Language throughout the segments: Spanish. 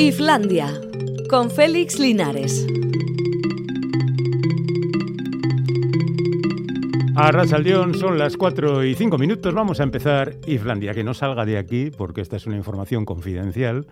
Islandia, con Félix Linares. A Rasaldeón son las 4 y 5 minutos. Vamos a empezar Islandia. Que no salga de aquí, porque esta es una información confidencial.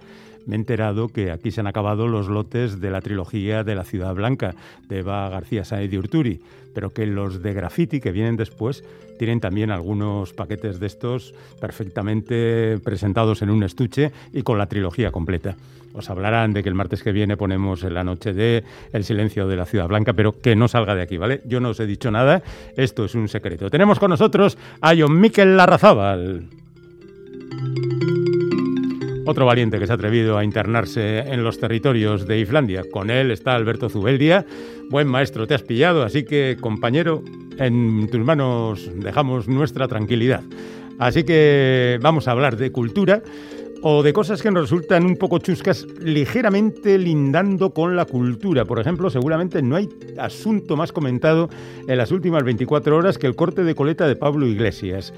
Me he enterado que aquí se han acabado los lotes de la trilogía de la Ciudad Blanca de Eva García Sáez de Urturi, pero que los de graffiti que vienen después tienen también algunos paquetes de estos perfectamente presentados en un estuche y con la trilogía completa. Os hablarán de que el martes que viene ponemos en la noche de El silencio de la Ciudad Blanca, pero que no salga de aquí, ¿vale? Yo no os he dicho nada, esto es un secreto. Tenemos con nosotros a John Miquel Larrazábal. Otro valiente que se ha atrevido a internarse en los territorios de Islandia. Con él está Alberto Zubeldia. Buen maestro, te has pillado, así que, compañero, en tus manos dejamos nuestra tranquilidad. Así que vamos a hablar de cultura o de cosas que nos resultan un poco chuscas, ligeramente lindando con la cultura. Por ejemplo, seguramente no hay asunto más comentado en las últimas 24 horas que el corte de coleta de Pablo Iglesias.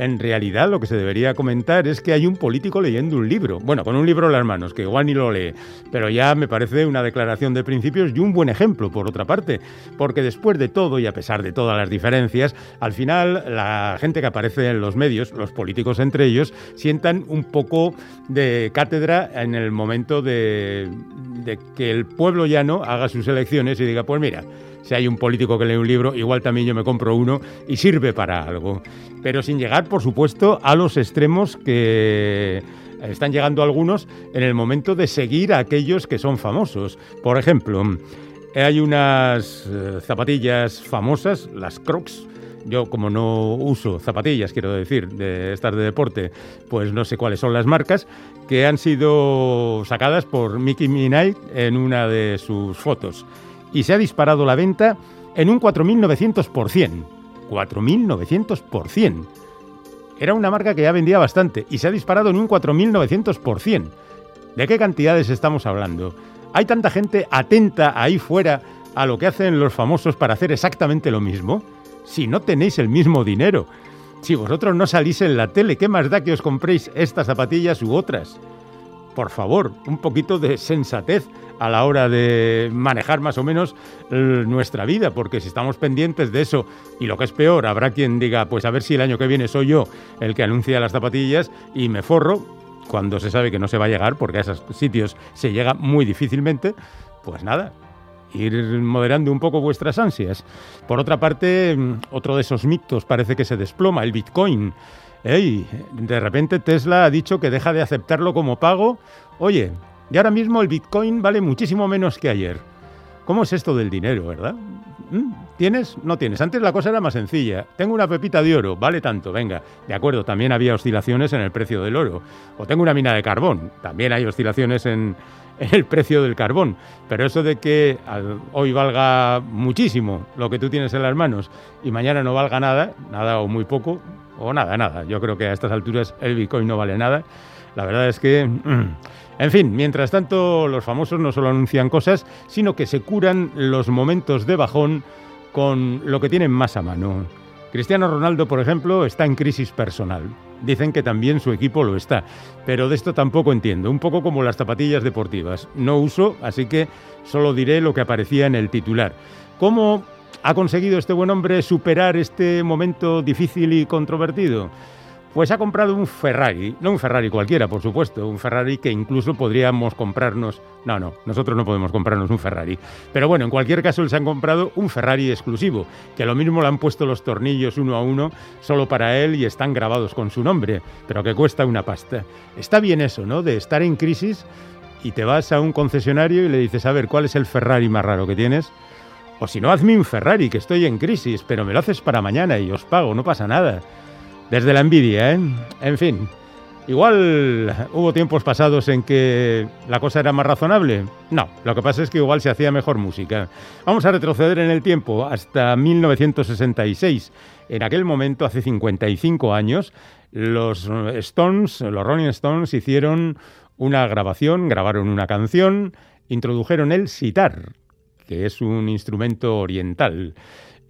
En realidad lo que se debería comentar es que hay un político leyendo un libro. Bueno, con un libro en las manos, que igual ni lo lee. Pero ya me parece una declaración de principios y un buen ejemplo, por otra parte. Porque después de todo y a pesar de todas las diferencias, al final la gente que aparece en los medios, los políticos entre ellos, sientan un poco de cátedra en el momento de, de que el pueblo llano haga sus elecciones y diga, pues mira, si hay un político que lee un libro, igual también yo me compro uno y sirve para algo. Pero sin llegar, por supuesto, a los extremos que están llegando algunos en el momento de seguir a aquellos que son famosos. Por ejemplo, hay unas eh, zapatillas famosas, las Crocs, yo como no uso zapatillas, quiero decir, de estar de deporte, pues no sé cuáles son las marcas, que han sido sacadas por Mickey Minaj en una de sus fotos y se ha disparado la venta en un 4.900%. 4.900%. Era una marca que ya vendía bastante y se ha disparado en un 4.900%. ¿De qué cantidades estamos hablando? ¿Hay tanta gente atenta ahí fuera a lo que hacen los famosos para hacer exactamente lo mismo? Si no tenéis el mismo dinero. Si vosotros no salís en la tele, ¿qué más da que os compréis estas zapatillas u otras? Por favor, un poquito de sensatez a la hora de manejar más o menos nuestra vida, porque si estamos pendientes de eso y lo que es peor, habrá quien diga, pues a ver si el año que viene soy yo el que anuncia las zapatillas y me forro cuando se sabe que no se va a llegar, porque a esos sitios se llega muy difícilmente, pues nada, ir moderando un poco vuestras ansias. Por otra parte, mm, otro de esos mitos parece que se desploma, el Bitcoin. Ey, de repente Tesla ha dicho que deja de aceptarlo como pago. Oye, y ahora mismo el Bitcoin vale muchísimo menos que ayer. ¿Cómo es esto del dinero, verdad? ¿Mm? ¿Tienes? No tienes. Antes la cosa era más sencilla. Tengo una pepita de oro, vale tanto, venga. De acuerdo, también había oscilaciones en el precio del oro. O tengo una mina de carbón, también hay oscilaciones en, el precio del carbón. Pero eso de que hoy valga muchísimo lo que tú tienes en las manos y mañana no valga nada, nada o muy poco, o nada, nada. Yo creo que a estas alturas el Bitcoin no vale nada. La verdad es que... Mm, en fin, mientras tanto, los famosos no solo anuncian cosas, sino que se curan los momentos de bajón con lo que tienen más a mano. Cristiano Ronaldo, por ejemplo, está en crisis personal. Dicen que también su equipo lo está, pero de esto tampoco entiendo. Un poco como las zapatillas deportivas. No uso, así que solo diré lo que aparecía en el titular. ¿Cómo ha conseguido este buen hombre superar este momento difícil y controvertido? Pues ha comprado un Ferrari, no un Ferrari cualquiera, por supuesto, un Ferrari que incluso podríamos comprarnos. No, no, nosotros no podemos comprarnos un Ferrari. Pero bueno, en cualquier caso, les han comprado un Ferrari exclusivo, que lo mismo le han puesto los tornillos uno a uno solo para él y están grabados con su nombre, pero que cuesta una pasta. Está bien eso, ¿no? De estar en crisis y te vas a un concesionario y le dices, a ver, ¿cuál es el Ferrari más raro que tienes? O si no, hazme un Ferrari, que estoy en crisis, pero me lo haces para mañana y os pago, no pasa nada. Desde la envidia, ¿eh? En fin, igual hubo tiempos pasados en que la cosa era más razonable. No, lo que pasa es que igual se hacía mejor música. Vamos a retroceder en el tiempo hasta 1966. En aquel momento, hace 55 años, los Stones, los Rolling Stones, hicieron una grabación, grabaron una canción, introdujeron el sitar, que es un instrumento oriental.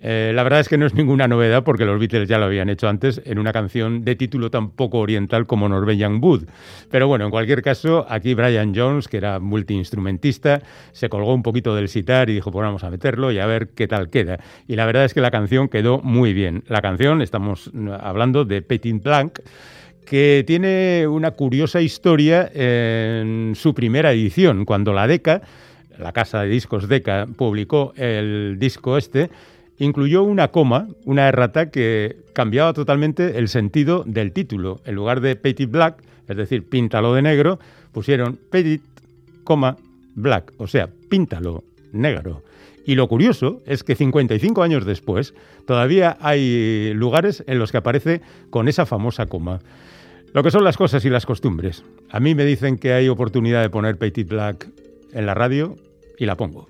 Eh, la verdad es que no es ninguna novedad porque los Beatles ya lo habían hecho antes en una canción de título tan poco oriental como Norwegian Wood. Pero bueno, en cualquier caso, aquí Brian Jones, que era multiinstrumentista, se colgó un poquito del sitar y dijo, pues vamos a meterlo y a ver qué tal queda. Y la verdad es que la canción quedó muy bien. La canción, estamos hablando de Petit Blanc, que tiene una curiosa historia en su primera edición, cuando la DECA, la casa de discos DECA, publicó el disco este, incluyó una coma, una errata que cambiaba totalmente el sentido del título. En lugar de Petit Black, es decir, píntalo de negro, pusieron Petit, coma, Black, o sea, píntalo negro. Y lo curioso es que 55 años después todavía hay lugares en los que aparece con esa famosa coma. Lo que son las cosas y las costumbres. A mí me dicen que hay oportunidad de poner Petit Black en la radio y la pongo.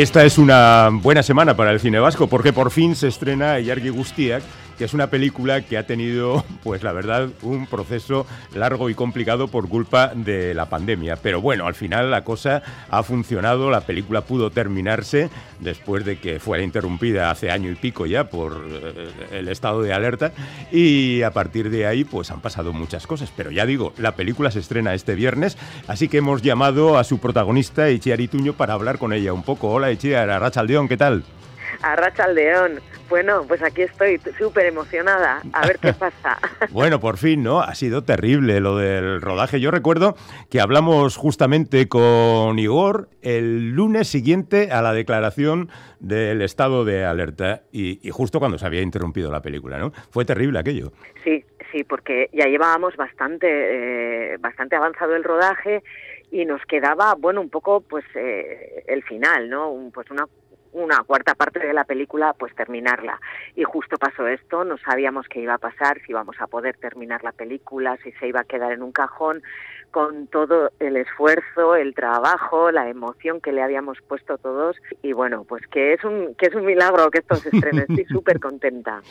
Esta es una buena semana para el cine vasco porque por fin se estrena Yargi Gustiak, que es una película que ha tenido, pues la verdad, un proceso largo y complicado por culpa de la pandemia. Pero bueno, al final la cosa ha funcionado, la película pudo terminarse después de que fuera interrumpida hace año y pico ya por eh, el estado de alerta y a partir de ahí pues han pasado muchas cosas. Pero ya digo, la película se estrena este viernes, así que hemos llamado a su protagonista, Echiar Ituño, para hablar con ella un poco. Hola Echiar, Arrachaldeón, ¿qué tal? Arrachaldeón, bueno, pues aquí estoy súper emocionada, a ver qué pasa. bueno, por fin, ¿no? Ha sido terrible lo del rodaje. Yo recuerdo que hablamos justamente con Igor el lunes siguiente a la declaración del estado de alerta y, justo cuando se había interrumpido la película, ¿no? Fue terrible aquello. Sí, sí, porque ya llevábamos bastante, eh, bastante avanzado el rodaje y nos quedaba, bueno, un poco, pues, eh, el final, ¿no? pues una una cuarta parte de la película, pues terminarla. Y justo pasó esto, no sabíamos qué iba a pasar, si íbamos a poder terminar la película, si se iba a quedar en un cajón, con todo el esfuerzo, el trabajo, la emoción que le habíamos puesto todos y bueno, pues que es un que es un milagro que esto se estrene, estoy súper contenta.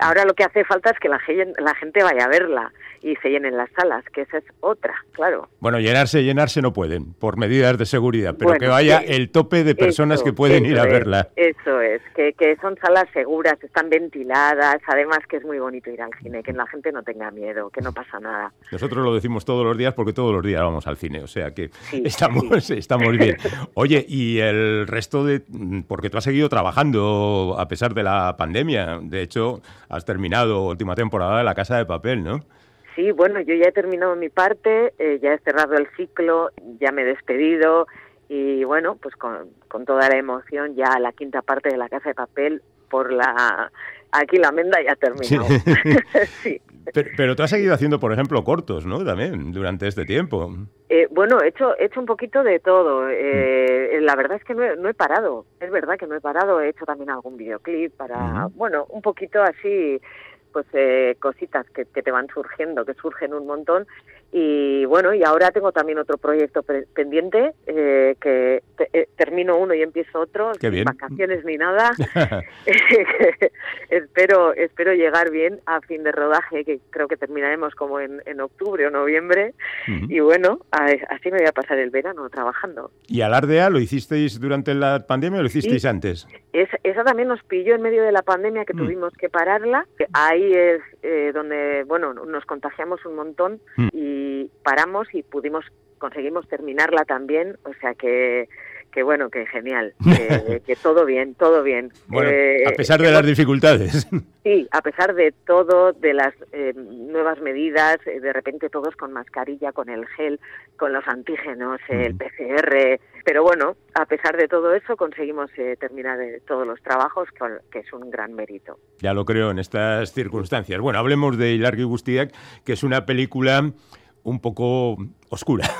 Ahora lo que hace falta es que la, la gente vaya a verla y se llenen las salas, que esa es otra, claro. Bueno, llenarse, llenarse no pueden por medidas de seguridad, pero que vaya el tope de personas que pueden ir a verla. Eso es, que, que son salas seguras, están ventiladas, además que es muy bonito ir al cine, que la gente no tenga miedo, que no pasa nada. Nosotros lo decimos todos los días porque todos los días vamos al cine, o sea que estamos, estamos bien. Oye, y el resto de... porque tú has seguido trabajando a pesar de la pandemia, de hecho has terminado última temporada de La Casa de Papel, ¿no? Sí, bueno, yo ya he terminado mi parte, eh, ya he cerrado el ciclo, ya me he despedido y bueno, pues con, con toda la emoción ya la quinta parte de La Casa de Papel por la aquí la menda ya ha terminado. Sí. Pero, tú has seguido haciendo, por ejemplo, cortos, ¿no? También, durante este tiempo. Eh, bueno, he hecho, he hecho un poquito de todo. Eh, la verdad es que no he, no he, parado. Es verdad que no he parado. He hecho también algún videoclip para, bueno, un poquito así pues eh, cositas que, que, te van surgiendo, que surgen un montón. Y bueno, y ahora tengo también otro proyecto pendiente, eh, que eh, termino uno y empiezo otro, sin vacaciones ni nada. espero, espero llegar bien a fin de rodaje, que creo que terminaremos como en, en octubre o noviembre. Y bueno, así me voy a pasar el verano trabajando. ¿Y Alardea lo hicisteis durante la pandemia o lo hicisteis antes? Es, esa también nos pilló en medio de la pandemia que mm. tuvimos que pararla. Ahí es eh, donde, bueno, nos contagiamos un montón mm. y paramos y pudimos, conseguimos terminarla también, o sea que que bueno, que genial, que, todo bien, todo bien. Bueno, eh, a pesar de las dificultades. Sí, a pesar de todo, de las eh, nuevas medidas, eh, de repente todos con mascarilla, con el gel, con los antígenos, el PCR, pero bueno, a pesar de todo eso conseguimos terminar todos los trabajos, que es un gran mérito. Ya lo creo en estas circunstancias. Bueno, hablemos de Ilargi Gustiak, que es una película un poco oscura.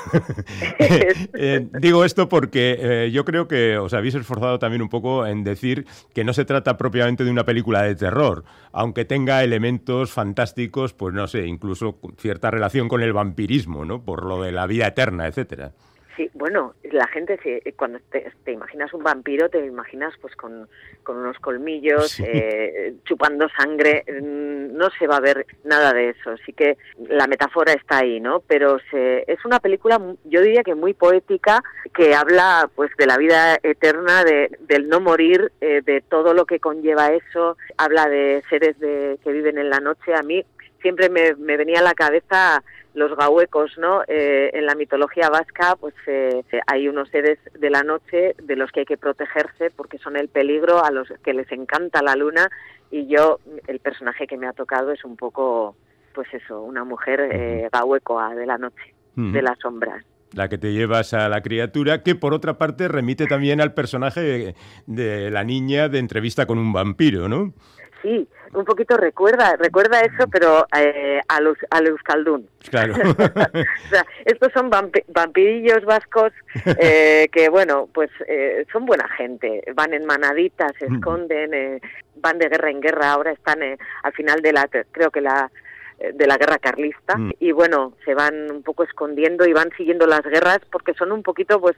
Eh, digo esto porque eh, yo creo que os habéis esforzado también un poco en decir que no se trata propiamente de una película de terror, aunque tenga elementos fantásticos, pues no sé, incluso cierta relación con el vampirismo, ¿no? Por lo de la vida eterna, etcétera. Sí, bueno, la gente cuando te, imaginas un vampiro te imaginas pues con, unos colmillos, eh, chupando sangre, mm, no se va a ver nada de eso, así que la metáfora está ahí, ¿no? Pero es una película, yo diría que muy poética, que habla pues de la vida eterna, de, del no morir, eh, de todo lo que conlleva eso, habla de seres de, que viven en la noche, a mí siempre me, me venía a la cabeza los gahuecos, ¿no? Eh, en la mitología vasca, pues eh, hay unos seres de la noche de los que hay que protegerse porque son el peligro a los que les encanta la luna y yo, el personaje que me ha tocado es un poco, pues eso, una mujer eh, gahuecoa de la noche, de las sombras la que te llevas a la criatura, que por otra parte remite también al personaje de la niña de entrevista con un vampiro, ¿no? Sí, un poquito recuerda, recuerda eso, pero eh, a, los, a Euskaldun. Claro. o sea, estos son vampirillos vascos eh, que, bueno, pues eh, son buena gente, van en manaditas, se esconden, eh, van de guerra en guerra, ahora están eh, al final de la, creo que la de la guerra carlista mm. y bueno se van un poco escondiendo y van siguiendo las guerras porque son un poquito pues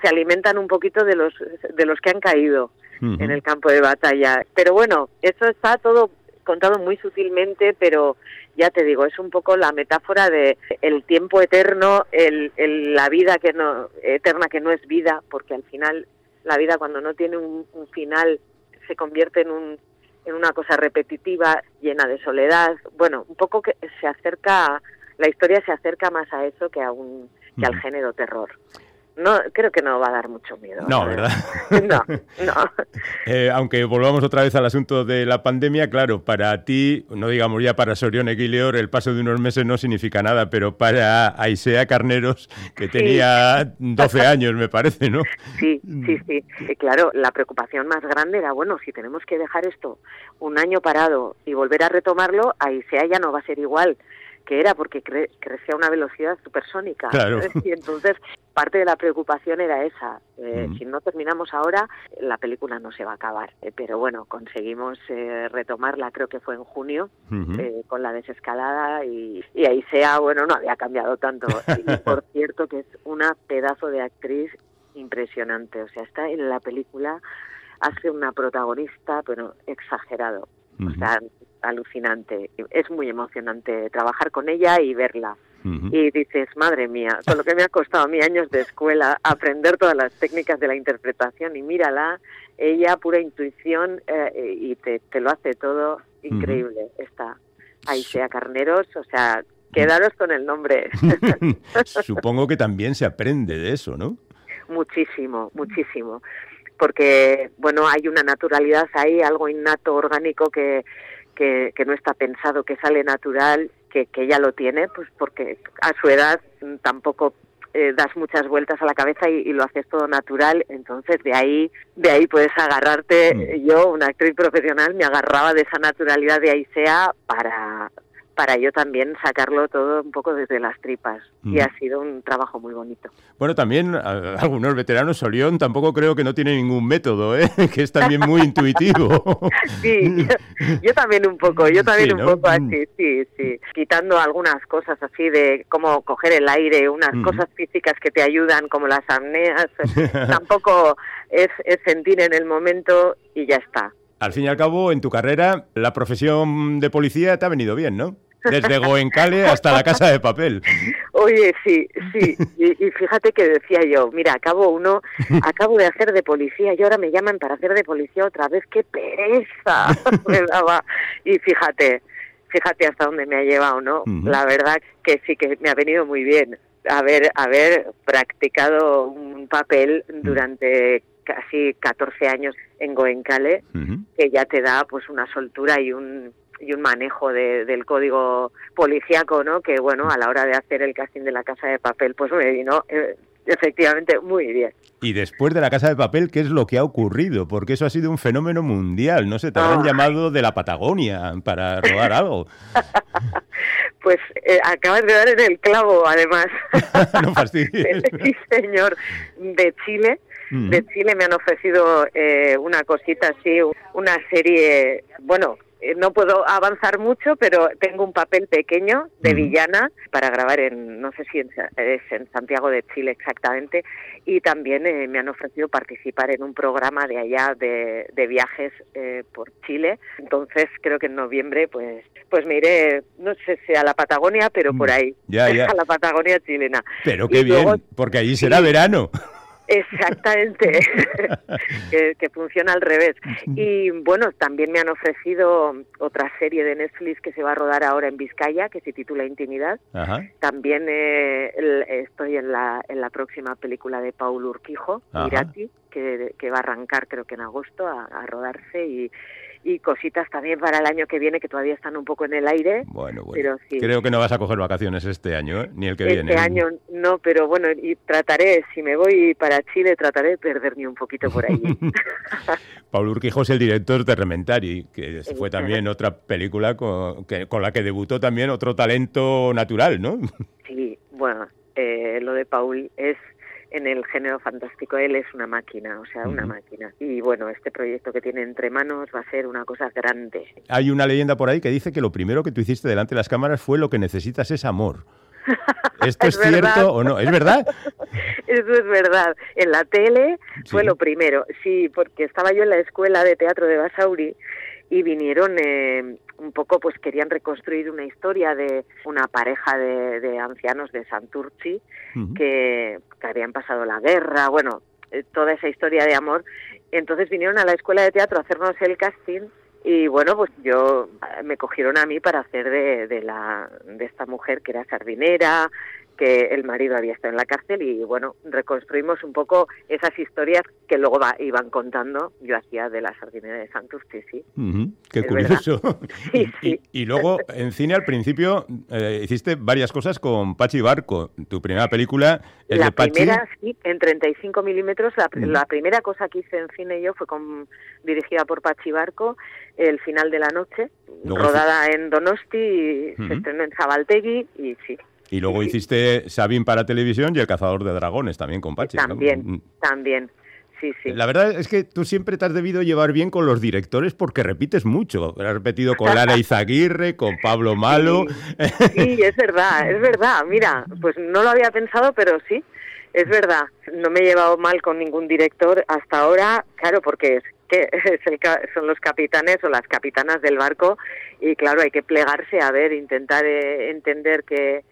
se alimentan un poquito de los de los que han caído en el campo de batalla. Pero bueno, eso está todo contado muy sutilmente, pero ya te digo, es un poco la metáfora de el tiempo eterno, el, la vida que no eterna que no es vida, porque al final la vida cuando no tiene un, final se convierte en un en una cosa repetitiva, llena de soledad. Bueno, un poco que se acerca, la historia se acerca más a eso que a un que al género terror. No, creo que no va a dar mucho miedo. No, ¿verdad? No, no. Eh, aunque volvamos otra vez al asunto de la pandemia, claro, para ti, no digamos ya para Sorión Equileor, el paso de unos meses no significa nada, pero para Aisea Carneros, que tenía 12 años, me parece, ¿no? Sí, sí, sí. claro, la preocupación más grande era, bueno, si tenemos que dejar esto un año parado y volver a retomarlo, Aisea ya no va a ser igual que era porque crecía a una velocidad supersónica. Claro. Y entonces parte de la preocupación era esa. Eh, si no terminamos ahora, la película no se va a acabar. Eh, pero bueno, conseguimos eh, retomarla, creo que fue en junio, con la desescalada y, y ahí sea, bueno, no había cambiado tanto. Y por cierto que es una pedazo de actriz impresionante. O sea, está en la película, hace una protagonista, pero exagerado. O sea, alucinante. Es muy emocionante trabajar con ella y verla. Y dices, madre mía, con lo que me ha costado a mí años de escuela aprender todas las técnicas de la interpretación y mírala, ella pura intuición eh, y te, lo hace todo increíble. Está ahí sea Carneros, o sea, quedaros con el nombre. Supongo que también se aprende de eso, ¿no? Muchísimo, muchísimo. Porque, bueno, hay una naturalidad ahí, algo innato, orgánico que, que, no está pensado, que sale natural, que, que ella lo tiene, pues porque a su edad tampoco eh, das muchas vueltas a la cabeza y, lo haces todo natural, entonces de ahí de ahí puedes agarrarte. Mm. Yo, una actriz profesional, me agarraba de esa naturalidad de Aisea para para yo también sacarlo todo un poco desde las tripas. Y ha sido un trabajo muy bonito. Bueno, también algunos veteranos, Solión, tampoco creo que no tiene ningún método, ¿eh? que es también muy intuitivo. sí, yo, también un poco, yo también un poco así, sí, sí. Quitando algunas cosas así de cómo coger el aire, unas cosas físicas que te ayudan, como las apneas, tampoco es, es sentir en el momento y ya está. Al fin y al cabo, en tu carrera, la profesión de policía te ha venido bien, ¿no? Desde Goencale hasta la casa de papel. Oye, sí, sí. Y, fíjate que decía yo, mira, acabo uno, acabo de hacer de policía y ahora me llaman para hacer de policía otra vez. ¡Qué pereza! me daba. Y fíjate, fíjate hasta dónde me ha llevado, ¿no? La verdad que sí que me ha venido muy bien haber, haber practicado un papel mm. durante casi 14 años en Goencale, que ya te da pues una soltura y un y un manejo del código policíaco, ¿no? Que bueno, a la hora de hacer el casting de la Casa de Papel, pues me vino eh, efectivamente muy bien. Y después de la Casa de Papel, ¿qué es lo que ha ocurrido? Porque eso ha sido un fenómeno mundial. No sé, te habrán ah. llamado de la Patagonia para robar algo. pues eh, acabas de dar en el clavo, además. no fastidies. sí, señor, de Chile de Chile me han ofrecido eh, una cosita así, una serie, bueno, eh, no puedo avanzar mucho, pero tengo un papel pequeño de villana para grabar en, no sé si es en Santiago de Chile exactamente, y también eh, me han ofrecido participar en un programa de allá de, viajes por Chile. Entonces creo que en noviembre pues pues me iré, no sé si a la Patagonia, pero por mm. ahí, ya, ya. a la Patagonia chilena. Pero qué bien, porque allí será verano. Exactamente, que, funciona al revés. Y bueno, también me han ofrecido otra serie de Netflix que se va a rodar ahora en Vizcaya, que se titula Intimidad. También eh, estoy en la, en la próxima película de Paul Urquijo, Mirati, que, que, va a arrancar creo que en agosto a, a rodarse y y cositas también para el año que viene que todavía están un poco en el aire. Bueno, bueno. Creo que no vas a coger vacaciones este año, ¿eh? ni el que viene. Este año no, pero bueno, y trataré, si me voy para Chile, trataré de perderme un poquito por ahí. Paul Urquijo es el director de Rementari, que fue también otra película con, con la que debutó también otro talento natural, ¿no? Sí, bueno, eh, lo de Paul es en el género fantástico. Él es una máquina, o sea, una máquina. Y bueno, este proyecto que tiene entre manos va a ser una cosa grande. Hay una leyenda por ahí que dice que lo primero que tú hiciste delante de las cámaras fue lo que necesitas es amor. ¿Esto es, cierto o no? ¿Es verdad? Eso es verdad. En la tele fue lo primero. Sí, porque estaba yo en la escuela de teatro de Basauri y vinieron eh, un poco, pues querían reconstruir una historia de una pareja de, ancianos de Santurci que, habían pasado la guerra, bueno, eh, toda esa historia de amor. Entonces vinieron a la escuela de teatro a hacernos el casting y bueno, pues yo me cogieron a mí para hacer de, de, la, de esta mujer que era sardinera, que el marido había estado en la cárcel y bueno, reconstruimos un poco esas historias que luego va, iban contando. Yo hacía de la sardinera de Santurce, sí. qué curioso. Y, luego en cine al principio eh, hiciste varias cosas con Pachi Barco. Tu primera película es la de Pachi. primera, sí, en 35 milímetros. La, primera cosa que hice en cine yo fue con, dirigida por Pachi Barco, El final de la noche, rodada en Donosti, y se estrenó en Zabaltegui y sí, y luego hiciste Sabin para televisión y El cazador de dragones también con Pachi. También, mm. también. Sí, sí. La verdad es que tú siempre te has debido llevar bien con los directores porque repites mucho. Has repetido con Lara Izaguirre, con Pablo Malo. Sí, es verdad, es verdad. Mira, pues no lo había pensado, pero sí, es verdad. No me he llevado mal con ningún director hasta ahora, claro, porque es que son los capitanes o las capitanas del barco y claro, hay que plegarse a ver, intentar eh, entender que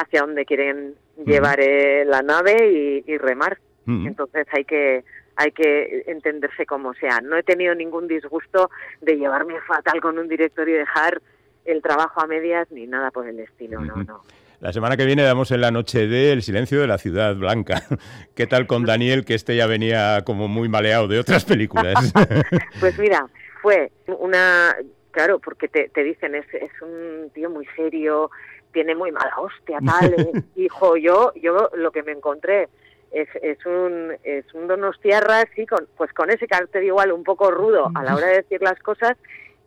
hacia dónde quieren llevar eh, la nave y, remar. Entonces hay que hay que entenderse como sea. No he tenido ningún disgusto de llevarme fatal con un director y dejar el trabajo a medias ni nada por el estilo, no, no. La semana que viene damos en la noche de El silencio de la ciudad blanca. ¿Qué tal con Daniel, que este ya venía como muy maleado de otras películas? pues mira, fue una... Claro, porque te, te dicen, es, es un tío muy serio, tiene muy mala hostia, tal. Eh, hijo, yo, yo lo que me encontré es, es un es un donostiarra, sí, con, pues con ese carácter igual un poco rudo a la hora de decir las cosas,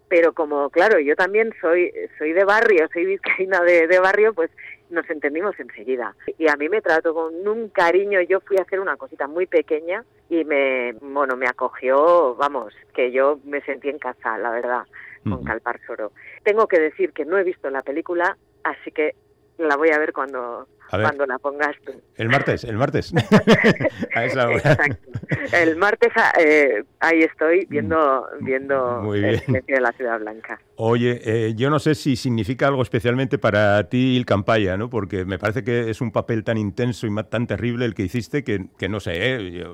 pero como, claro, yo también soy soy de barrio, soy vizcaína de, de barrio, pues nos entendimos enseguida. Y a mí me trató con un cariño, yo fui a hacer una cosita muy pequeña y me, bueno, me acogió, vamos, que yo me sentí en casa, la verdad, con Calpar Soro. Tengo que decir que no he visto la película, así que la voy a ver cuando, cuando la pongas tú. El martes, el martes. a esa hora. Exacto. El martes eh, ahí estoy viendo, viendo Muy bien. el de la Ciudad Blanca. Oye, eh, yo no sé si significa algo especialmente para ti el Campaya, ¿no? Porque me parece que es un papel tan intenso y tan terrible el que hiciste que, que no sé, ¿eh?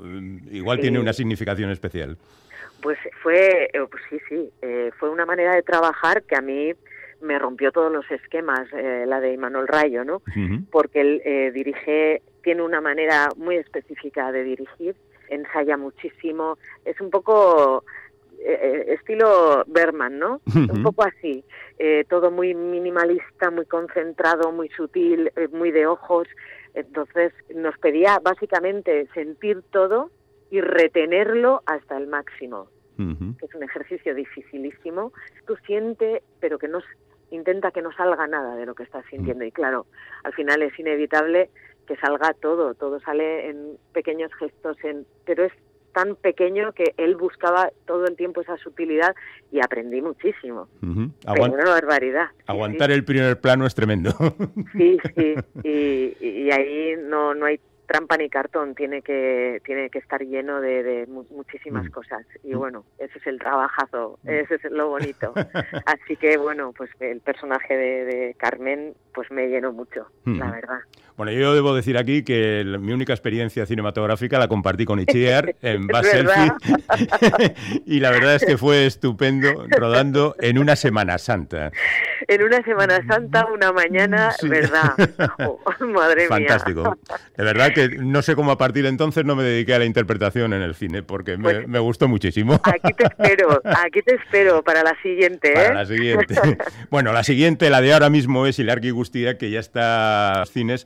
igual tiene una significación especial. Pues fue, pues sí, sí, fue una manera de trabajar que a mí me rompió todos los esquemas, eh, la de Imanol Rayo, ¿no? Porque él eh, dirige, tiene una manera muy específica de dirigir, ensaya muchísimo, es un poco eh, estilo Berman, ¿no? Un poco así, todo muy minimalista, muy concentrado, muy sutil, muy de ojos. Entonces nos pedía básicamente sentir todo y retenerlo hasta el máximo. Que es un ejercicio dificilísimo. Tú siente, pero que no, intenta que no salga nada de lo que estás sintiendo. Y claro, al final es inevitable que salga todo, todo sale en pequeños gestos, en, pero es tan pequeño que él buscaba todo el tiempo esa sutilidad y aprendí muchísimo. Uh una barbaridad. Aguantar el primer plano es tremendo. Sí, sí, y, y ahí no, no hay trampa ni cartón, tiene que, tiene que estar lleno de, muchísimas mm. cosas. Y mm. bueno, ese es el trabajazo, mm. ese es lo bonito. Así que bueno, pues el personaje de, Carmen pues me llenó mucho, la verdad. Bueno, yo debo decir aquí que mi única experiencia cinematográfica la compartí con Itziar en Baselfi y la verdad es que fue estupendo rodando en una Semana Santa. En una Semana Santa, una mañana, ¿verdad? madre mía. Fantástico. De verdad que no sé cómo a partir de entonces no me dediqué a la interpretación en el cine porque me, pues me, gustó muchísimo. Aquí te espero, aquí te espero para la siguiente. ¿eh? Para la siguiente. bueno, la siguiente, la de ahora mismo es Ilargi Gustía, que ya está en cines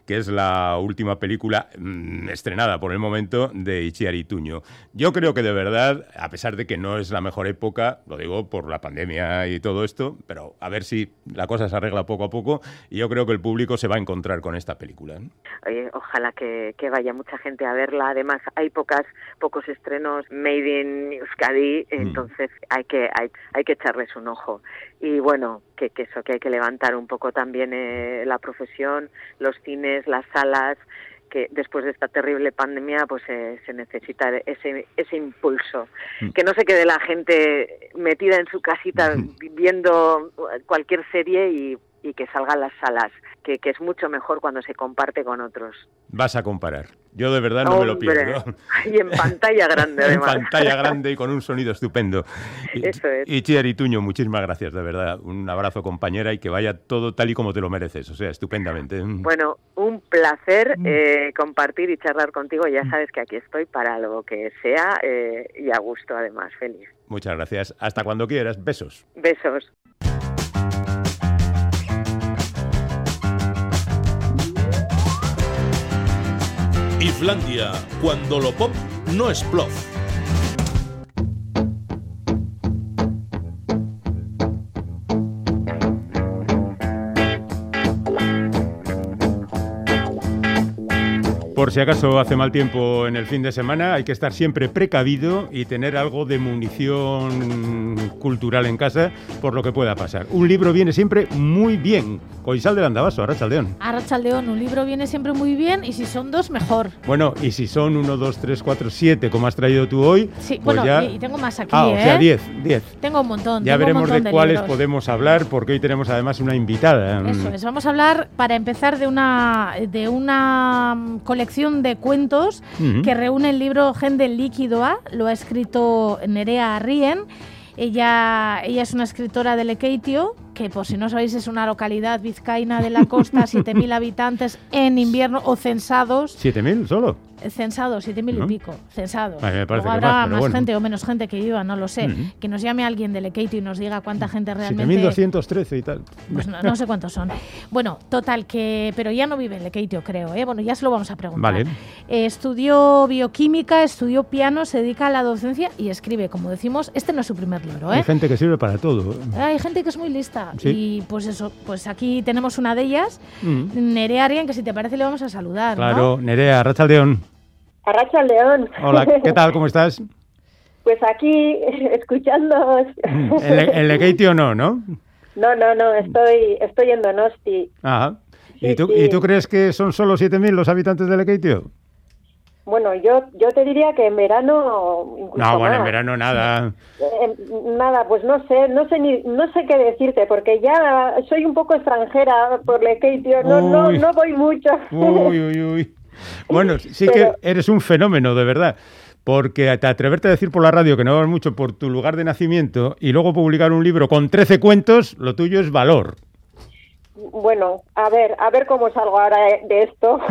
que es la última película mm, estrenada por el momento de Ichiari Tuño. Yo creo que de verdad, a pesar de que no es la mejor época, lo digo por la pandemia y todo esto, pero a ver si la cosa se arregla poco a poco y yo creo que el público se va a encontrar con esta película. ojalá que, vaya mucha gente a verla. Además, hay pocas, pocos estrenos made in Euskadi, mm. entonces hay que, hay, hay que echarles un ojo. Y bueno, que, que eso, que hay que levantar un poco también eh, la profesión, los cines, las salas, que después de esta terrible pandemia pues eh, se necesita ese, ese impulso. Mm. Que no se quede la gente metida en su casita viendo cualquier serie y, y que salgan las salas, que, que, es mucho mejor cuando se comparte con otros. Vas a comparar. Yo de verdad no me lo pierdo. Y en pantalla grande, además. en pantalla grande y con un sonido estupendo. Eso es. Y Chiari Tuño, muchísimas gracias, de verdad. Un abrazo, compañera, y que vaya todo tal y como te lo mereces. O sea, estupendamente. Bueno, un placer placer eh, compartir y charlar contigo. Ya sabes que aquí estoy para lo que sea eh, y a gusto, además, feliz. Muchas gracias. Hasta cuando quieras. Besos. Besos. Islandia, cuando lo pop no es plof. Por si acaso hace mal tiempo en el fin de semana, hay que estar siempre precavido y tener algo de munición cultural en casa por lo que pueda pasar. Un libro viene siempre muy bien. Coisal del Andabaso, Arrachaldeón. Arrachaldeón, un libro viene siempre muy bien y si son dos, mejor. Bueno, y si son uno, dos, tres, cuatro, siete, como has traído tú hoy. Sí, pues bueno, ya... y, tengo más aquí. Ah, ¿eh? o sea, diez, diez. Tengo un montón. Ya veremos de, de, cuáles podemos hablar porque hoy tenemos además una invitada. Eso es, vamos a hablar para empezar de una, de una colección de cuentos uh -huh. que reúne el libro Gente Líquidoa, lo ha escrito Nerea Rien. Ella, ella es una escritora de Lekeitio, que por si no sabéis es una localidad vizcaína de la costa, 7.000 habitantes en invierno o censados. ¿7.000 solo? Censados, 7.000 ¿No? y pico, censados. Ay, Luego habrá más, pero más bueno. gente o menos gente que viva, no lo sé. Que nos llame alguien de Lekeitio y nos diga cuánta gente realmente... 7.213 y tal. Pues no, no sé cuántos son. Bueno, total, que pero ya no vive en Lekeitio, creo. ¿eh? Bueno, ya se lo vamos a preguntar. Vale. Eh, estudió bioquímica, estudió piano, se dedica a la docencia y escribe, como decimos, este no es su primer libro. ¿eh? Hay gente que sirve para todo. Hay gente que es muy lista. Sí. Y pues eso, pues aquí tenemos una de ellas, Mm. Nerea Arian, que si te parece le vamos a saludar. ¿no? Claro, Nerea, Rachaldeón. Arracha León. Hola, ¿qué tal? ¿Cómo estás? Pues aquí, escuchando. En, Le- en Lekeitio no, ¿no? No, no, no, estoy, estoy en Donosti. Ajá. ¿Y Sí, tú, sí. ¿Y tú crees que son solo 7.000 los habitantes de Lekeitio? Bueno, yo, yo te diría que en verano incluso No, bueno, en verano nada. Eh, nada, pues no sé, no sé ni, no sé qué decirte, porque ya soy un poco extranjera por Lekeitio, no, no, Uy. no voy mucho. Uy, uy, uy. Bueno, sí Pero- que eres un fenómeno, de verdad. Porque te atreverte a decir por la radio que no vas mucho por tu lugar de nacimiento y luego publicar un libro con 13 cuentos, lo tuyo es valor. Bueno, a ver, a ver cómo salgo ahora de esto.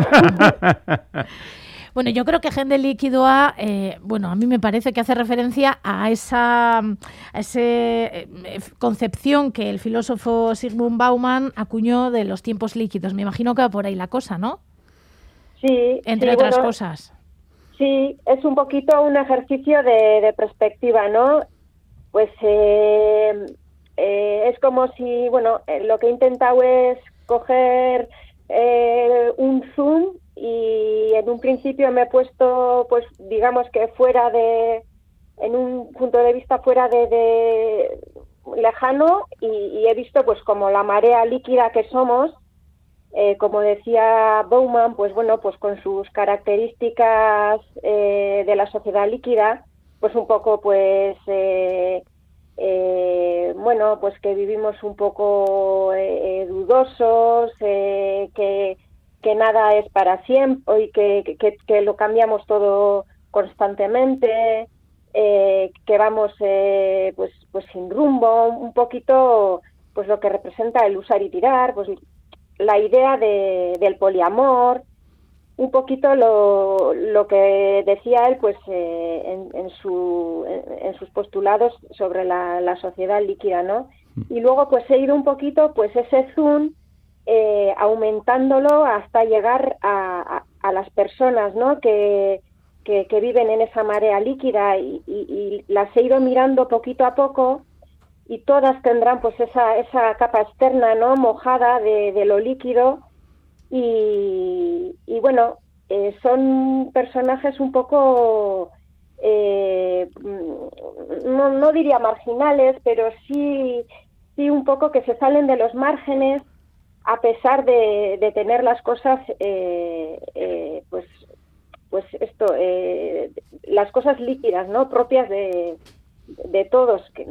Bueno, yo creo que Gente Líquido A, eh, bueno, a mí me parece que hace referencia a esa a ese, eh, concepción que el filósofo Sigmund Bauman acuñó de los tiempos líquidos. Me imagino que va por ahí la cosa, ¿no? Sí, Entre sí, otras bueno, cosas. Sí, es un poquito un ejercicio de, de perspectiva, ¿no? Pues eh, eh, es como si, bueno, eh, lo que he intentado es coger eh, un zoom y en un principio me he puesto, pues digamos que fuera de, en un punto de vista fuera de, de lejano y, he visto pues como la marea líquida que somos eh, como decía Bauman, pues bueno, pues con sus características eh, de la sociedad líquida, pues un poco, pues eh, eh, bueno, pues que vivimos un poco eh, dudosos, eh, que, que nada es para siempre y que, que, que lo cambiamos todo constantemente, eh, que vamos eh, pues, pues sin rumbo, un poquito pues lo que representa el usar y tirar, pues la idea de, del poliamor, un poquito lo, lo que decía él pues eh, en, en, su, en, en, sus postulados sobre la, la, sociedad líquida, ¿no? Y luego pues he ido un poquito pues ese zoom eh, aumentándolo hasta llegar a, a, las personas, ¿no? Que, que, viven en esa marea líquida y, las he ido mirando poquito a poco y todas tendrán pues esa, esa capa externa no mojada de, lo líquido y, y bueno eh, son personajes un poco eh, no, no, diría marginales pero sí sí un poco que se salen de los márgenes a pesar de, de tener las cosas eh, eh pues pues esto eh, las cosas líquidas no propias de, de todos que,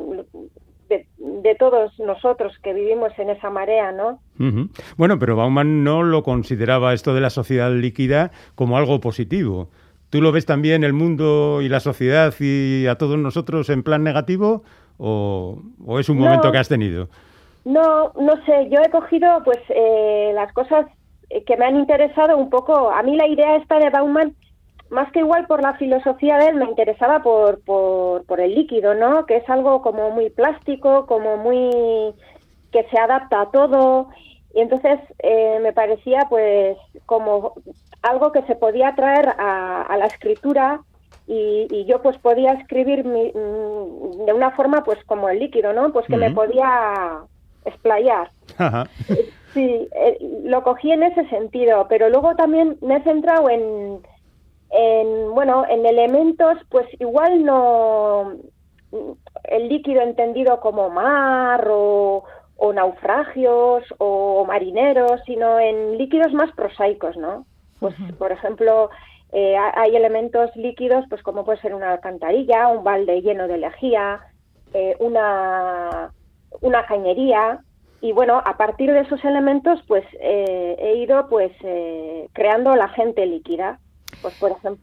de, de, todos nosotros que vivimos en esa marea, ¿no? Uh -huh. Bueno, pero Bauman no lo consideraba esto de la sociedad líquida como algo positivo. ¿Tú lo ves también el mundo y la sociedad y a todos nosotros en plan negativo o, o es un momento que has tenido? No, no sé. Yo he cogido pues eh, las cosas que me han interesado un poco. A mí la idea esta de Bauman, más que igual por la filosofía de él, me interesaba por, por, por el líquido, ¿no? Que es algo como muy plástico, como muy que se adapta a todo. Y entonces eh, me parecía pues como algo que se podía traer a, la escritura y, yo pues podía escribir mm, de una forma pues como el líquido, ¿no? Pues que me podía explayar. Sí, eh, lo cogí en ese sentido, pero luego también me he centrado en, en, bueno, en elementos, pues igual no el líquido entendido como mar o, o naufragios o marineros, sino en líquidos más prosaicos, ¿no? Pues, por ejemplo, eh, hay elementos líquidos, pues como puede ser una alcantarilla, un balde lleno de lejía, eh, una, una cañería, y bueno, a partir de esos elementos, pues eh, he ido pues creando la gente líquida. Pues por ejemplo,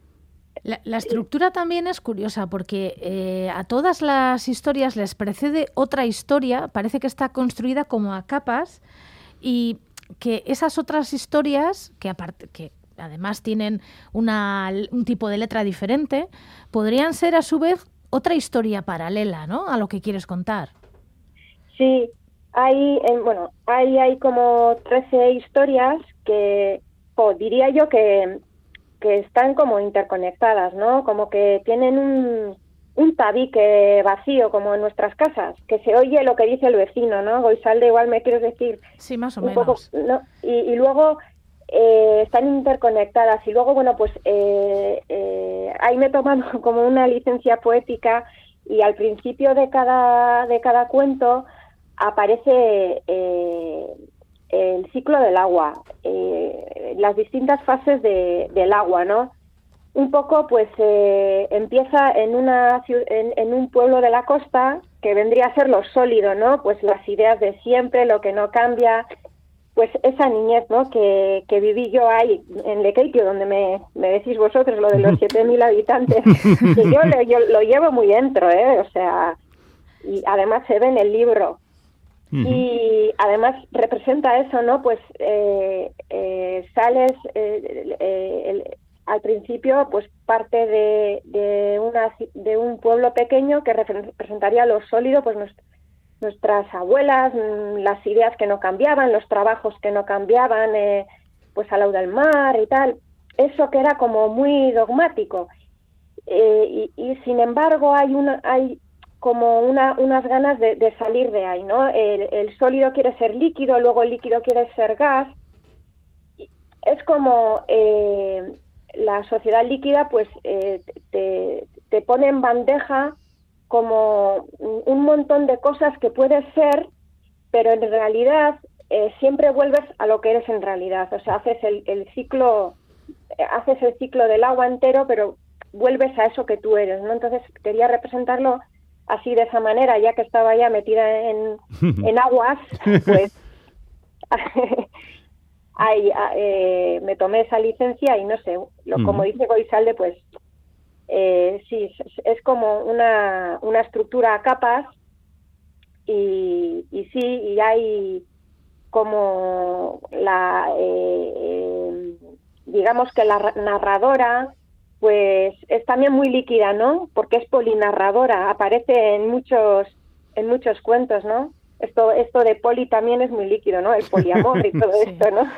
la, estructura también es curiosa porque eh, a todas las historias les precede otra historia, parece que está construida como a capas y que esas otras historias, que, aparte, que además tienen una, un tipo de letra diferente, podrían ser a su vez otra historia paralela ¿no? a lo que quieres contar. Sí, hay, bueno, hay, hay como 13 historias que diría yo que que están como interconectadas, ¿no? Como que tienen un, un tabique vacío, como en nuestras casas, que se oye lo que dice el vecino, ¿no? Goisalde, igual me quieres decir. Sí, más o menos. ¿no? y, luego eh, están interconectadas. Y luego, bueno, pues eh, eh, ahí me he tomado como una licencia poética y al principio de cada, de cada cuento aparece el ciclo del agua, eh, las distintas fases de, del agua, ¿no? Un poco, pues, eh, empieza en, una, en, en, un pueblo de la costa que vendría a ser lo sólido, ¿no? Pues las ideas de siempre, lo que no cambia, pues esa niñez, ¿no? Que, que viví yo ahí en Lequeitio, donde me, me, decís vosotros lo de los 7.000 habitantes, que yo, yo lo llevo muy dentro, ¿eh? O sea, y además se ve en el libro y además representa eso, ¿no? Pues eh, eh, sales eh, al principio, pues parte de, de, una, de un pueblo pequeño que representaría lo sólido, pues nuestras abuelas, mm, las ideas que no cambiaban, los trabajos que no cambiaban, pues al lado del mar y tal. Eso que era como muy dogmático. Y, y, sin embargo hay una hay como una, unas ganas de, salir de ahí, ¿no? El, sólido quiere ser líquido, luego el líquido quiere ser gas. Es como eh, la sociedad líquida, pues eh, te, pone en bandeja como un montón de cosas que puedes ser, pero en realidad eh, siempre vuelves a lo que eres en realidad. O sea, haces el, el ciclo, haces el ciclo del agua entero, pero vuelves a eso que tú eres, ¿no? Entonces quería representarlo así de esa manera, ya que estaba ya metida en, en aguas, pues ahí, ah, eh, me tomé esa licencia y no sé, lo, como dice Goisalde, pues eh, sí, es como una, una estructura a capas y, y sí, y hay como la, eh, digamos que la narradora pues es también muy líquida, ¿no? Porque es polinarradora, aparece en muchos en muchos cuentos, ¿no? Esto esto de poli también es muy líquido, ¿no? El poliamor y todo esto, ¿no?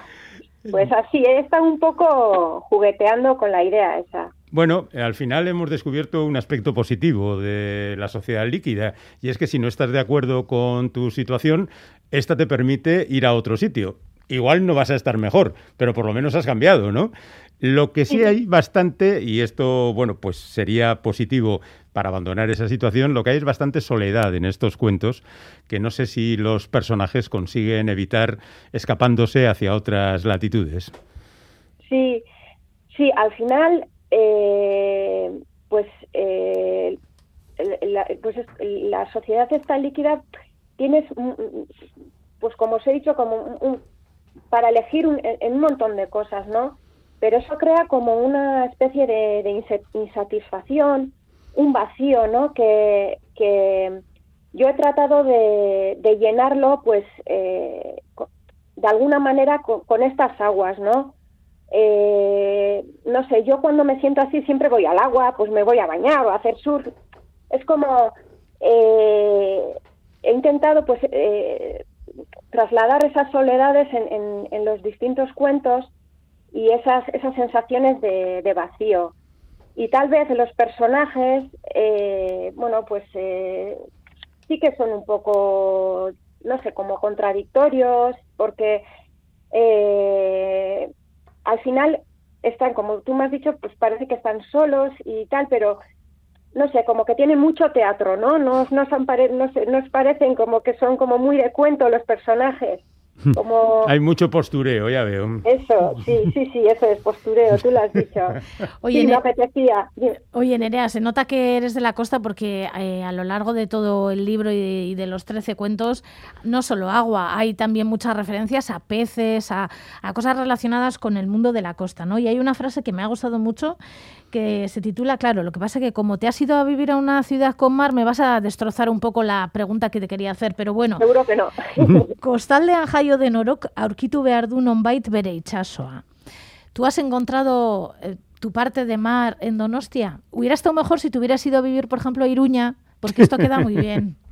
Pues así, he estado un poco jugueteando con la idea esa. Bueno, al final hemos descubierto un aspecto positivo de la sociedad líquida y es que si no estás de acuerdo con tu situación, esta te permite ir a otro sitio. Igual no vas a estar mejor, pero por lo menos has cambiado, ¿no? Lo que sí hay bastante, y esto, bueno, pues sería positivo para abandonar esa situación, lo que hay es bastante soledad en estos cuentos, que no sé si los personajes consiguen evitar escapándose hacia otras latitudes. Sí, sí, al final, eh, pues, eh, la, pues la sociedad está líquida, tienes, pues como os he dicho, como para elegir en un montón de cosas, ¿no? pero eso crea como una especie de, insatisfacción, un vacío, ¿no? Que, yo he tratado de, llenarlo, pues, eh, de alguna manera con, estas aguas, ¿no? Eh, no sé, yo cuando me siento así siempre voy al agua, pues me voy a bañar o a hacer surf. Es como eh, he intentado pues eh, trasladar esas soledades en, los distintos cuentos y esas, esas sensaciones de, vacío. Y tal vez los personajes, bueno, pues sí que son un poco no sé, como contradictorios, porque eh, al final están, como tú me has dicho, pues parece que están solos y tal, pero no sé, como que tienen mucho teatro, ¿no? No, no, no, nos parecen como que son como muy de cuento los personajes. Hay mucho postureo, ya veo. Eso, sí, sí, sí, eso es postureo, tú lo has dicho. Oye, sí, apetecía. Oye, Nerea, se nota que eres de la costa porque eh, a lo largo de todo el libro y de, los 13 cuentos, no solo agua, hay también muchas referencias a peces, a, a cosas relacionadas con el mundo de la costa, ¿no? Y hay una frase que me ha gustado mucho que se titula, claro, lo que pasa es que como te has ido a vivir a una ciudad con mar, me vas a destrozar un poco la pregunta que te quería hacer, pero bueno. Seguro que no. Costalde anjaio de norok aurkitu behar du nonbait bere. ¿Tú has encontrado eh, tu parte de mar en Donostia? Hubiera estado mejor si te hubieras ido a vivir, por ejemplo, a Iruña, porque esto queda muy bien.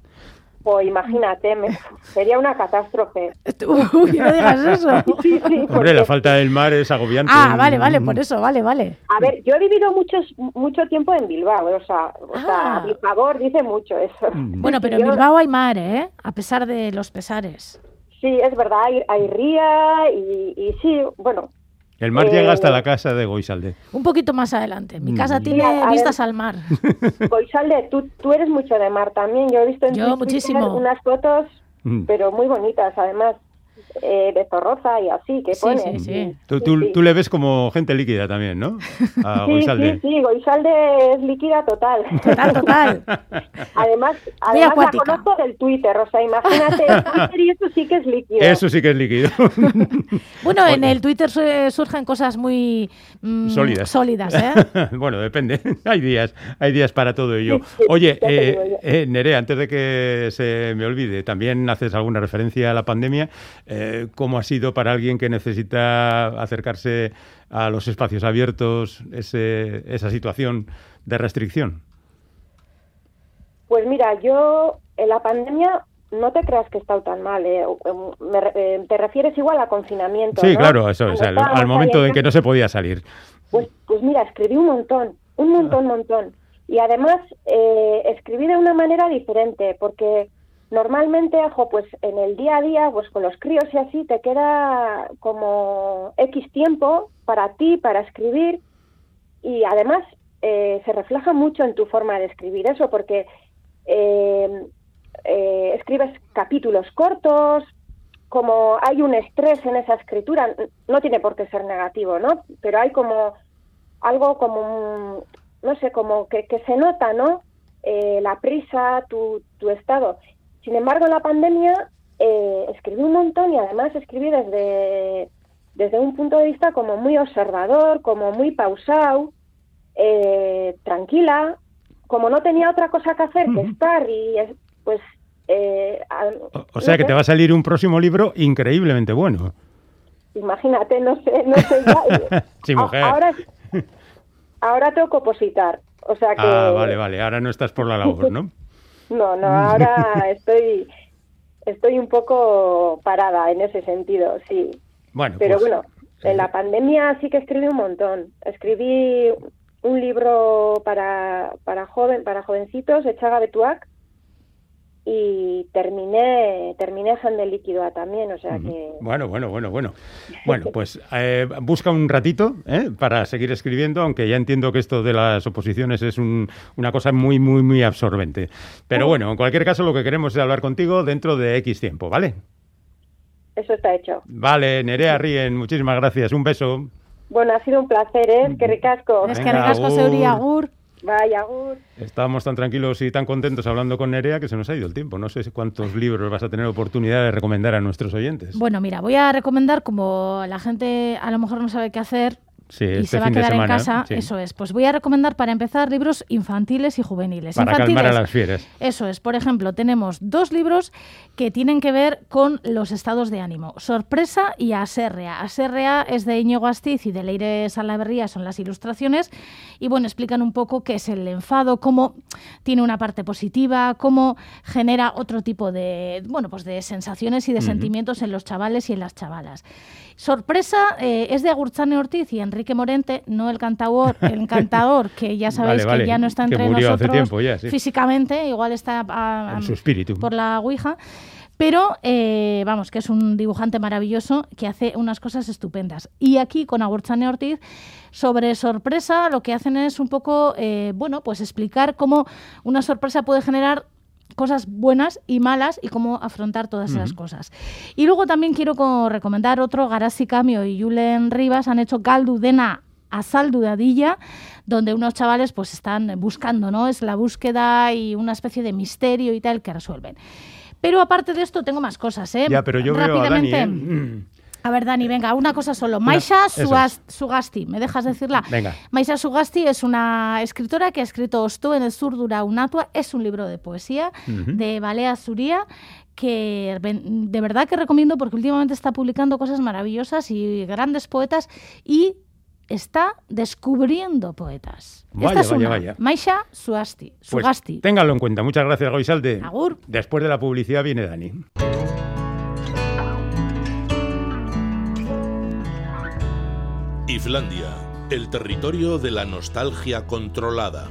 Pues imagínate, sería una catástrofe. Uy, no digas eso. Hombre, la falta del mar es agobiante. Ah, vale, vale, por eso, vale, vale. A ver, yo he vivido muchos, mucho tiempo en Bilbao, o sea, o sea a mi ah. favor dice mucho eso. Bueno, pero en Bilbao hay mar, ¿eh? A pesar de los pesares. Sí, es verdad, hay, hay ría y, y sí, bueno, el mar llega hasta la casa de Goisalde. Un poquito más adelante. Mi casa mm. tiene vistas al mar. Goisalde, tú, tú eres mucho de mar también. Yo he visto en Yo, muchísimo. unas fotos, mm. pero muy bonitas además eh, de Zorroza y así, que pone. Sí, sí, tú, tú, le ves como gente líquida también, ¿no? A Goisalde. Sí, sí, Goisalde es líquida total. Total, total. además, además la conozco del Twitter, o sea, imagínate, Twitter y eso sí que es líquido. Eso sí que es líquido. bueno, en el Twitter surgen cosas muy mm, sólidas. sólidas ¿eh? bueno, depende. hay días, hay días para todo ello. Oye, eh, eh, Nerea, antes de que se me olvide, también haces alguna referencia a la pandemia. Eh, ¿Cómo ha sido para alguien que necesita acercarse a los espacios abiertos esa situación de restricción? Pues mira, yo en la pandemia no te creas que he estado tan mal. ¿eh? eh te refieres igual a confinamiento. Sí, claro, eso, al, momento en que no se podía salir. Pues, pues mira, escribí un montón, un montón, un montón. Y además eh, escribí de una manera diferente, porque Normalmente, ojo, pues en el día a día, pues con los críos y así, te queda como X tiempo para ti, para escribir, y además eh, se refleja mucho en tu forma de escribir eso, porque eh, eh, escribes capítulos cortos, como hay un estrés en esa escritura, no tiene por qué ser negativo, ¿no? Pero hay como algo como, no sé, como que, que se nota, ¿no? la prisa, tu, tu estado. Sin embargo, en la pandemia eh, escribí un montón y además escribí desde, desde un punto de vista como muy observador, como muy pausado, eh, tranquila, como no tenía otra cosa que hacer que estar y pues... Eh, o, sea que te va a salir un próximo libro increíblemente bueno. Imagínate, no sé, no sé ya. sí, mujer. Ahora, ahora tengo que opositar. O sea que... Ah, vale, vale. Ahora no estás por la labor, ¿no? No, no, ahora estoy estoy un poco parada en ese sentido, sí. Bueno, pero pues, bueno, en la pandemia sí que escribí un montón. Escribí un libro para para joven para jovencitos, Echaga Betuac, y terminé terminé Handel Líquido también, o sea que... Bueno, bueno, bueno, bueno. Bueno, pues eh, busca un ratito ¿eh? para seguir escribiendo, aunque ya entiendo que esto de las oposiciones es una cosa muy, muy, muy absorbente. Pero bueno, en cualquier caso lo que queremos es hablar contigo dentro de X tiempo, ¿vale? Eso está hecho. Vale, Nerea Rien, muchísimas gracias. Un beso. Bueno, ha sido un placer, ¿eh? Que ricasco. Es que ricasco, Seuri Agur. Vaya, Gur. Estábamos tan tranquilos y tan contentos hablando con Nerea que se nos ha ido el tiempo. No sé cuántos libros vas a tener oportunidad de recomendar a nuestros oyentes. Bueno, mira, voy a recomendar, como la gente a lo mejor no sabe qué hacer, Sí, y este se va a quedar en casa, sí. eso es. Pues voy a recomendar para empezar libros infantiles y juveniles. Para infantiles, calmar a las fieras. Eso es. Por ejemplo, tenemos dos libros que tienen que ver con los estados de ánimo. Sorpresa y Aserrea. Aserrea es de Íñigo Astiz y de Leire Salaverría, son las ilustraciones. Y bueno, explican un poco qué es el enfado, cómo tiene una parte positiva, cómo genera otro tipo de, bueno, pues de sensaciones y de sentimientos en los chavales y en las chavalas. Sorpresa eh, es de Agurchane Ortiz y Enrique Morente, no el cantador, el cantador que ya sabéis Vale, vale, que ya no está entre nosotros tiempo ya, sí. físicamente, igual está ah, En su espíritu. por la Ouija. Pero, eh, vamos, que es un dibujante maravilloso que hace unas cosas estupendas. Y aquí, con Agurchane Ortiz, sobre sorpresa, lo que hacen es un poco, eh, bueno, pues explicar cómo una sorpresa puede generar cosas buenas y malas y cómo afrontar todas esas cosas. Y luego también quiero co- recomendar otro, Garasi Camio y Julen Rivas han hecho Galdu Dena Asaldu de Adilla, donde unos chavales pues están buscando, ¿no? Es la búsqueda y una especie de misterio y tal que resuelven. Pero aparte de esto tengo más cosas, ¿eh? Ya, pero yo veo a Dani, Rápidamente. ¿eh? A ver, Dani, venga, una cosa solo. Maisha Sugasti, ¿me dejas decirla? Venga. Maisha Sugasti es una escritora que ha escrito Osto en el sur dura Unatua. Es un libro de poesía de Balea Zuría que de verdad que recomiendo porque últimamente está publicando cosas maravillosas y grandes poetas y está descubriendo poetas. Vaya, Esta es vaya, una. vaya. Maisha Sugasti. Pues ténganlo en cuenta. Muchas gracias, Goisalde. Agur. Después de la publicidad viene Dani. Islandia, el territorio de la nostalgia controlada.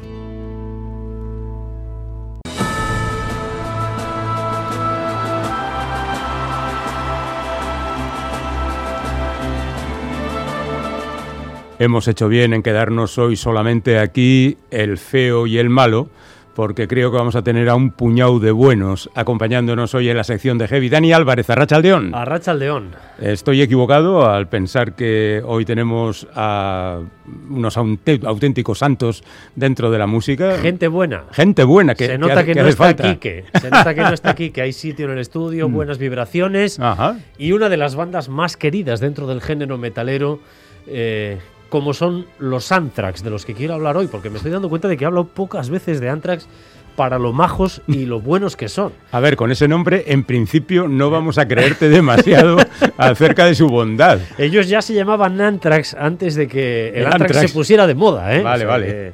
Hemos hecho bien en quedarnos hoy solamente aquí el feo y el malo, porque creo que vamos a tener a un puñado de buenos acompañándonos hoy en la sección de Heavy. Dani Álvarez, Arrachaldeón. A Racha al León. Estoy equivocado al pensar que hoy tenemos a unos auténticos santos dentro de la música. Gente buena. Gente buena que, se nota que, no está falta. Mm. Quique. Se nota que no está aquí, que hay sitio en el estudio, buenas vibraciones. Ajá. Y una de las bandas más queridas dentro del género metalero, eh, como son los Anthrax, de los que quiero hablar hoy, porque me estoy dando cuenta de que he hablado pocas veces de Anthrax para lo majos y lo buenos que son. A ver, con ese nombre, en principio no vamos a creerte demasiado acerca de su bondad. Ellos ya se llamaban Anthrax antes de que el, El Anthrax, Anthrax. se pusiera de moda, ¿eh? Vale, vale. que-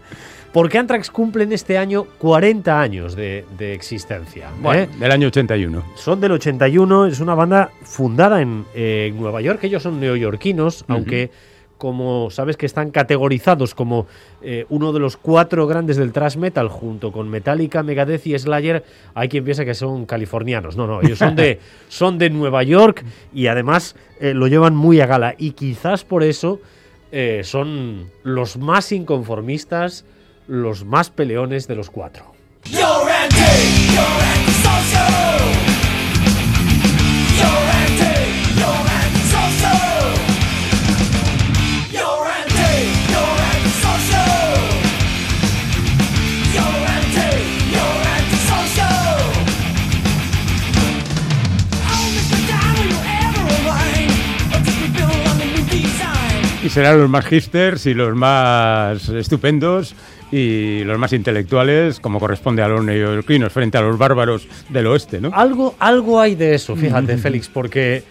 porque Anthrax cumplen este año 40 años de, de existencia. ¿eh? Bueno, del año 81. Son del 81, es una banda fundada en, eh, en Nueva York, ellos son neoyorquinos, aunque como sabes que están categorizados como eh, uno de los cuatro grandes del thrash metal junto con Metallica, Megadeth y Slayer, hay quien piensa que son californianos. No, no, ellos son de, son de Nueva York y además eh, lo llevan muy a gala y quizás por eso eh, son los más inconformistas, los más peleones de los cuatro. You're serán los más hipsters y los más estupendos y los más intelectuales, como corresponde a los neoyorquinos, frente a los bárbaros del oeste, ¿no? Algo, algo hay de eso, fíjate, Félix, porque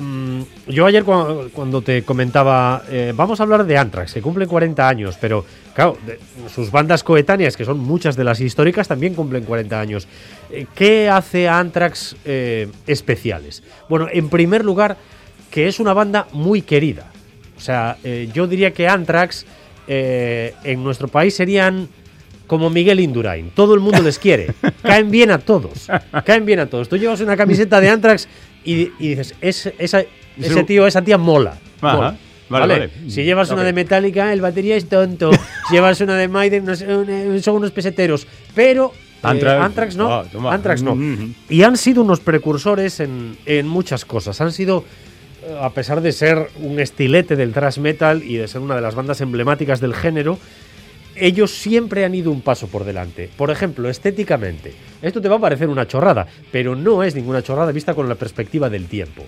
mm, yo ayer cua- cuando te comentaba, eh, vamos a hablar de Anthrax, que cumplen 40 años, pero claro, de- sus bandas coetáneas, que son muchas de las históricas, también cumplen 40 años. Eh, ¿Qué hace a Anthrax eh, especiales? Bueno, en primer lugar, que es una banda muy querida. O sea, eh, yo diría que Anthrax eh, en nuestro país serían como Miguel Indurain. Todo el mundo les quiere. Caen bien a todos. Caen bien a todos. Tú llevas una camiseta de Anthrax y, y dices, "Es- esa- ese tío, esa tía mola. Ajá. Mola. Vale, vale. Si llevas una de Metallica, el batería es tonto. si llevas una de Maiden, no sé, eh, son unos peseteros. Pero eh, Anthrax- no. Ah. Anthrax no. Mhm. Y han sido unos precursores en, en muchas cosas. Han sido, a pesar de ser un estilete del thrash metal y de ser una de las bandas emblemáticas del género, ellos siempre han ido un paso por delante. Por ejemplo, estéticamente. Esto te va a parecer una chorrada, pero no es ninguna chorrada vista con la perspectiva del tiempo.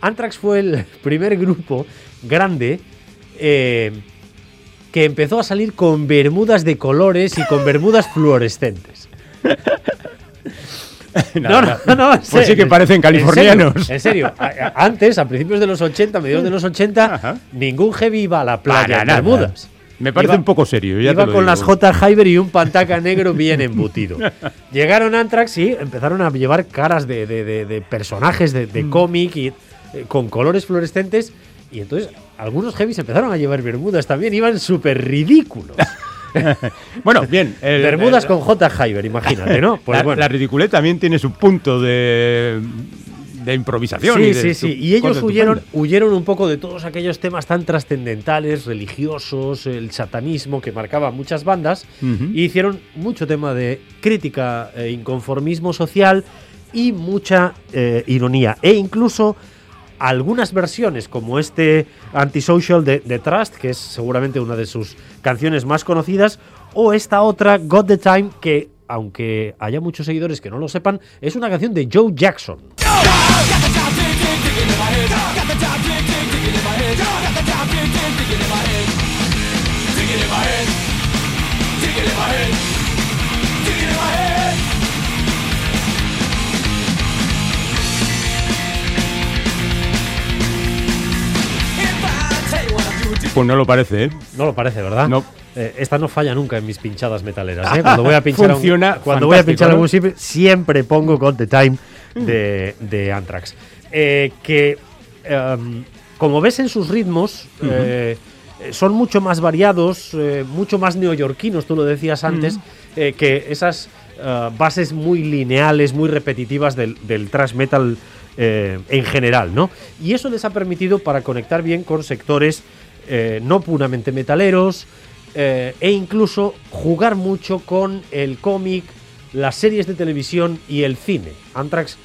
Anthrax fue el primer grupo grande eh, que empezó a salir con bermudas de colores y con bermudas fluorescentes. No, no, no, no, Pues sí que parecen En serio, californianos. En serio, antes, a principios de los 80, mediados de los 80, Ajá. ningún heavy iba a la playa Para en bermudas. Me parece Iba- un poco serio. Ya Iba te lo con digo. las J. Hyber y un pantaca negro bien embutido. Llegaron Anthrax y empezaron a llevar caras de, de- de- de personajes de, Mm. cómic y eh, con colores fluorescentes. Y entonces algunos heavies empezaron a llevar bermudas también. Iban súper ridículos. Bueno, bien. el- bermudas el- con J. Hyber, imagínate, ¿no? Pues la, bueno. la ridiculez también tiene su punto de, de improvisación. Sí, y de sí, sí. Y ellos huyeron, huyeron un poco de todos aquellos temas tan trascendentales, religiosos, el satanismo que marcaba muchas bandas, y hicieron mucho tema de crítica e inconformismo social y mucha eh, ironía. E incluso algunas versiones, como este Antisocial de, de Trust, que es seguramente una de sus canciones más conocidas, o esta otra, Got the Time, que aunque haya muchos seguidores que no lo sepan, es una canción de Joe Jackson. Pues no lo parece, ¿eh? No lo parece, ¿verdad? No. Eh, esta no falla nunca en mis pinchadas metaleras. ¿eh? Cuando voy a pinchar, a un- Funciona cuando voy a pinchar ¿no? algún sitio, siempre pongo Got the Time de, de Anthrax. Eh, que, em, como ves en sus ritmos, son mucho más variados, mucho más neoyorquinos, tú lo decías antes, eh, que esas bases muy lineales, muy repetitivas del, del thrash metal en general, ¿no? Y eso les ha permitido para conectar bien con sectores eh, no puramente metaleros eh, e incluso jugar mucho con el cómic, las series de televisión y el cine. Anthrax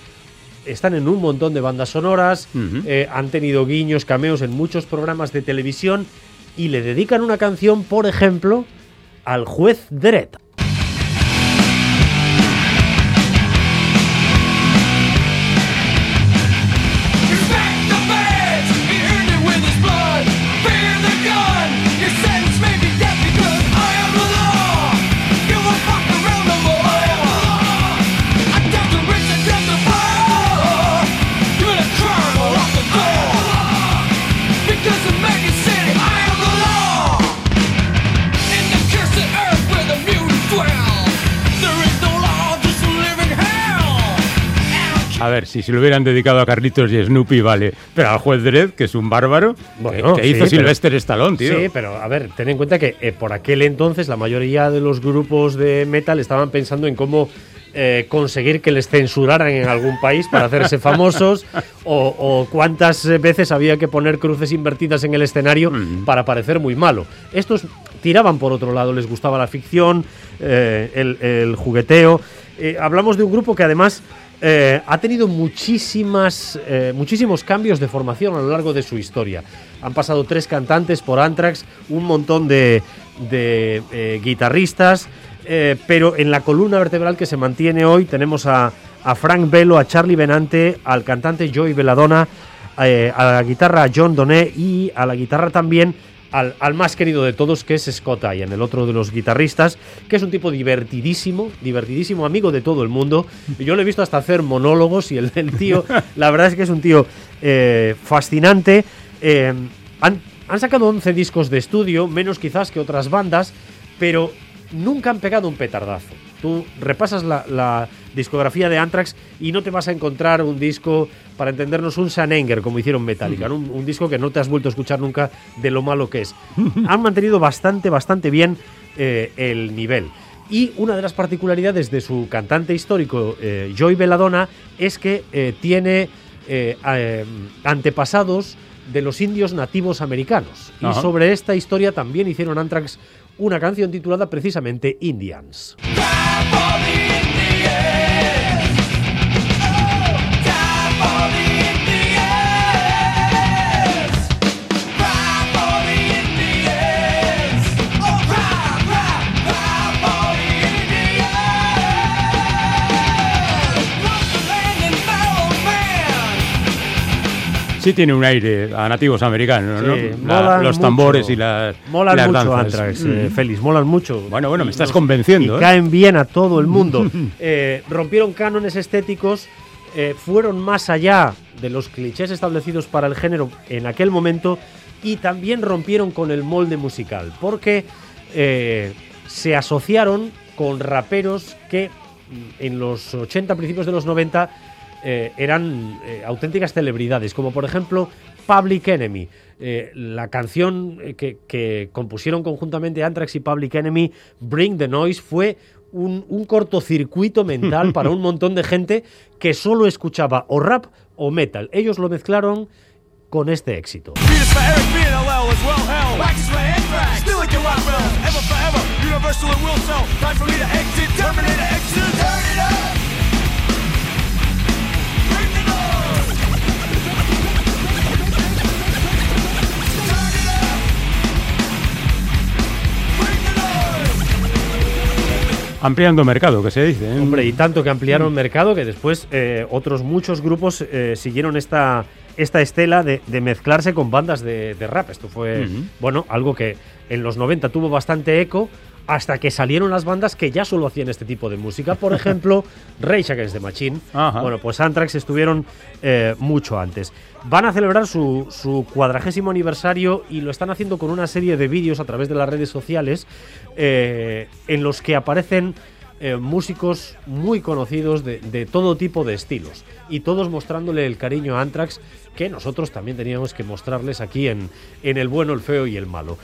están en un montón de bandas sonoras, eh, han tenido guiños, cameos en muchos programas de televisión y le dedican una canción, por ejemplo, al juez Dredd. Ver, si se lo hubieran dedicado a Carlitos y Snoopy, vale. Pero al juez Dredd, que es un bárbaro, Bueno, que, que sí, hizo Sylvester Stallone, tío. Sí, pero a ver, ten en cuenta que eh, por aquel entonces la mayoría de los grupos de metal estaban pensando en cómo eh, conseguir que les censuraran en algún país para hacerse famosos o, o cuántas veces había que poner cruces invertidas en el escenario para parecer muy malo. Estos tiraban por otro lado, les gustaba la ficción, eh, el, el jugueteo. Eh, hablamos de un grupo que además eh, ha tenido muchísimas, eh, muchísimos cambios de formación a lo largo de su historia. Han pasado tres cantantes por Anthrax, un montón de, de, eh, guitarristas, pero en la columna vertebral que se mantiene hoy tenemos a, a Frank Bello, a Charlie Benante, al cantante Joey Belladonna, a la guitarra John Doné y a la guitarra también al, al más querido de todos, que es Scott Ian, el otro de los guitarristas, que es un tipo divertidísimo, divertidísimo, amigo de todo el mundo. Yo lo he visto hasta hacer monólogos y el, el tío, la verdad es que es un tío eh, fascinante. Eh, han, han sacado 11 discos de estudio, menos quizás que otras bandas, pero nunca han pegado un petardazo. Tú repasas la, la discografía de Anthrax y no te vas a encontrar un disco, para entendernos, un Sanenger, como hicieron Metallica, ¿no? un, un disco que no te has vuelto a escuchar nunca de lo malo que es. Han mantenido bastante, bastante bien eh, el nivel. Y una de las particularidades de su cantante histórico, eh, Joey Belladonna, es que eh, tiene eh, eh, antepasados de los indios nativos americanos. Y sobre esta historia también hicieron Anthrax una canción titulada precisamente Indians. Sí tiene un aire a nativos americanos, ¿no? Sí, La- molan los mucho. tambores y las Molan las mucho danzas. Anthrax, Mm. eh, Félix, molan mucho. Bueno, bueno, me estás nos- convenciendo, Y ¿eh? caen bien a todo el mundo. Eh, rompieron cánones estéticos, fueron más allá de los clichés establecidos para el género en aquel momento y también rompieron con el molde musical, porque se asociaron con raperos que mm, en los 80, principios de los 90, eh, eran eh, auténticas celebridades, como por ejemplo Public Enemy. Eh, la canción que, que compusieron conjuntamente Anthrax y Public Enemy, Bring the Noise, fue un, un cortocircuito mental para un montón de gente que solo escuchaba o rap o metal. Ellos lo mezclaron con este éxito. Ampliando mercado, que se dice. ¿eh? Hombre, y tanto que ampliaron mercado que después eh, otros muchos grupos eh, siguieron esta, esta estela de, de mezclarse con bandas de, de rap. Esto fue, bueno, algo que en los 90 tuvo bastante eco hasta que salieron las bandas que ya solo hacían este tipo de música. Por ejemplo, Rage Against the Machine. Ajá. Bueno, pues Anthrax estuvieron eh, mucho antes. Van a celebrar su, su cuadragésimo aniversario y lo están haciendo con una serie de vídeos a través de las redes sociales eh, en los que aparecen eh, músicos muy conocidos de, de todo tipo de estilos y todos mostrándole el cariño a Anthrax que nosotros también teníamos que mostrarles aquí en, en El Bueno, el Feo y el Malo.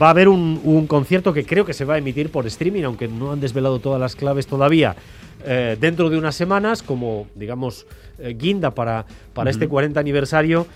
Va a haber un, un concierto que creo que se va a emitir por streaming, aunque no han desvelado todas las claves todavía. eh, dentro de unas semanas, como digamos eh, guinda para, para este 40 aniversario.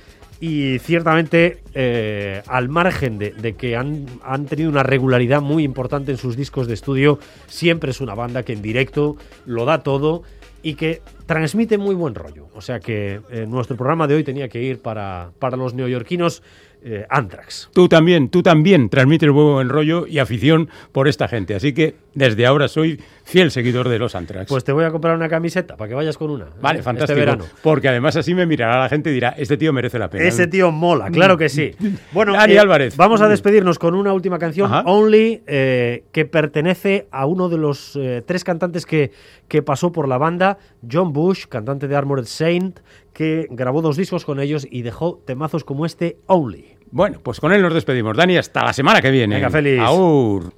Y ciertamente, eh, al margen de, de que han, han tenido una regularidad muy importante en sus discos de estudio, siempre es una banda que en directo lo da todo y que transmite muy buen rollo. O sea que eh, nuestro programa de hoy tenía que ir para, para los neoyorquinos eh, Anthrax. Tú también, tú también transmites buen rollo y afición por esta gente. Así que desde ahora soy fiel seguidor de los Anthrax. Pues te voy a comprar una camiseta para que vayas con una. vale, ¿eh? fantástico. Este verano. Porque además así me mirará la gente y dirá, este tío merece la pena. Ese tío mola, claro que sí. Bueno, Dani eh, Álvarez. vamos a despedirnos con una última canción, Ajá. Only, eh, que pertenece a uno de los tres cantantes que, que pasó por la banda, John Bush, cantante de Armored Saint, que grabó dos discos con ellos y dejó temazos como este, Only. Bueno, pues con él nos despedimos. Dani, hasta la semana que viene. Venga, Félix. Aur.